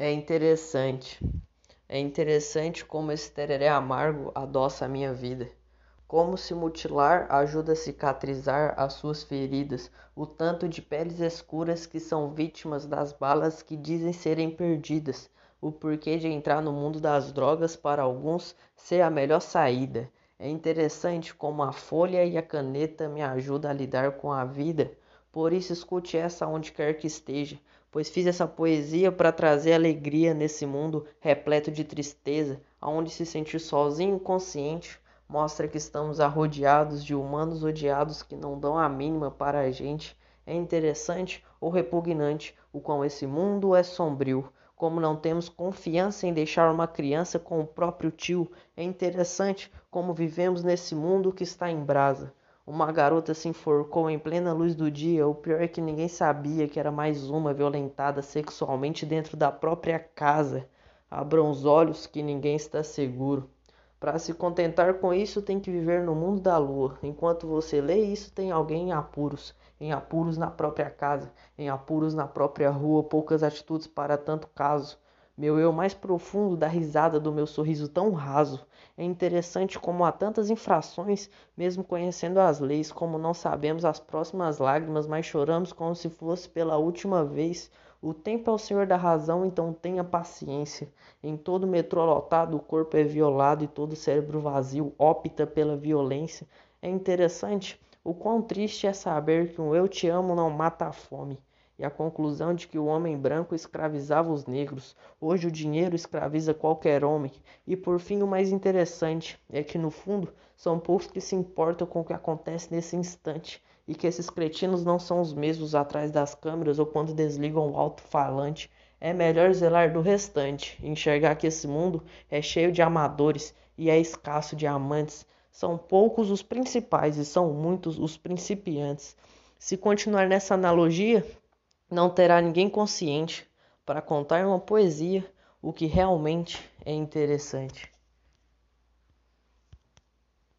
É interessante. É interessante como esse tereré amargo adoça a minha vida. Como se mutilar ajuda a cicatrizar as suas feridas, o tanto de peles escuras que são vítimas das balas que dizem serem perdidas, o porquê de entrar no mundo das drogas para alguns ser a melhor saída. É interessante como a folha e a caneta me ajudam a lidar com a vida, por isso escute essa onde quer que esteja pois fiz essa poesia para trazer alegria nesse mundo repleto de tristeza, aonde se sentir sozinho e consciente mostra que estamos arrodeados de humanos odiados que não dão a mínima para a gente. É interessante ou repugnante o quão esse mundo é sombrio. Como não temos confiança em deixar uma criança com o próprio tio, é interessante como vivemos nesse mundo que está em brasa. Uma garota se enforcou em plena luz do dia. O pior é que ninguém sabia que era mais uma violentada sexualmente dentro da própria casa. Abram os olhos que ninguém está seguro. Para se contentar com isso, tem que viver no mundo da lua. Enquanto você lê isso, tem alguém em apuros. Em apuros na própria casa, em apuros na própria rua, poucas atitudes para tanto caso. Meu eu mais profundo dá risada do meu sorriso tão raso. É interessante como há tantas infrações, mesmo conhecendo as leis, como não sabemos as próximas lágrimas, mas choramos como se fosse pela última vez. O tempo é o senhor da razão, então tenha paciência. Em todo metrô lotado, o corpo é violado e todo cérebro vazio opta pela violência. É interessante o quão triste é saber que um eu te amo não mata a fome e a conclusão de que o homem branco escravizava os negros. Hoje o dinheiro escraviza qualquer homem. E por fim, o mais interessante é que no fundo são poucos que se importam com o que acontece nesse instante e que esses cretinos não são os mesmos atrás das câmeras ou quando desligam o alto-falante. É melhor zelar do restante, enxergar que esse mundo é cheio de amadores e é escasso de amantes. São poucos os principais e são muitos os principiantes. Se continuar nessa analogia, não terá ninguém consciente para contar uma poesia o que realmente é interessante.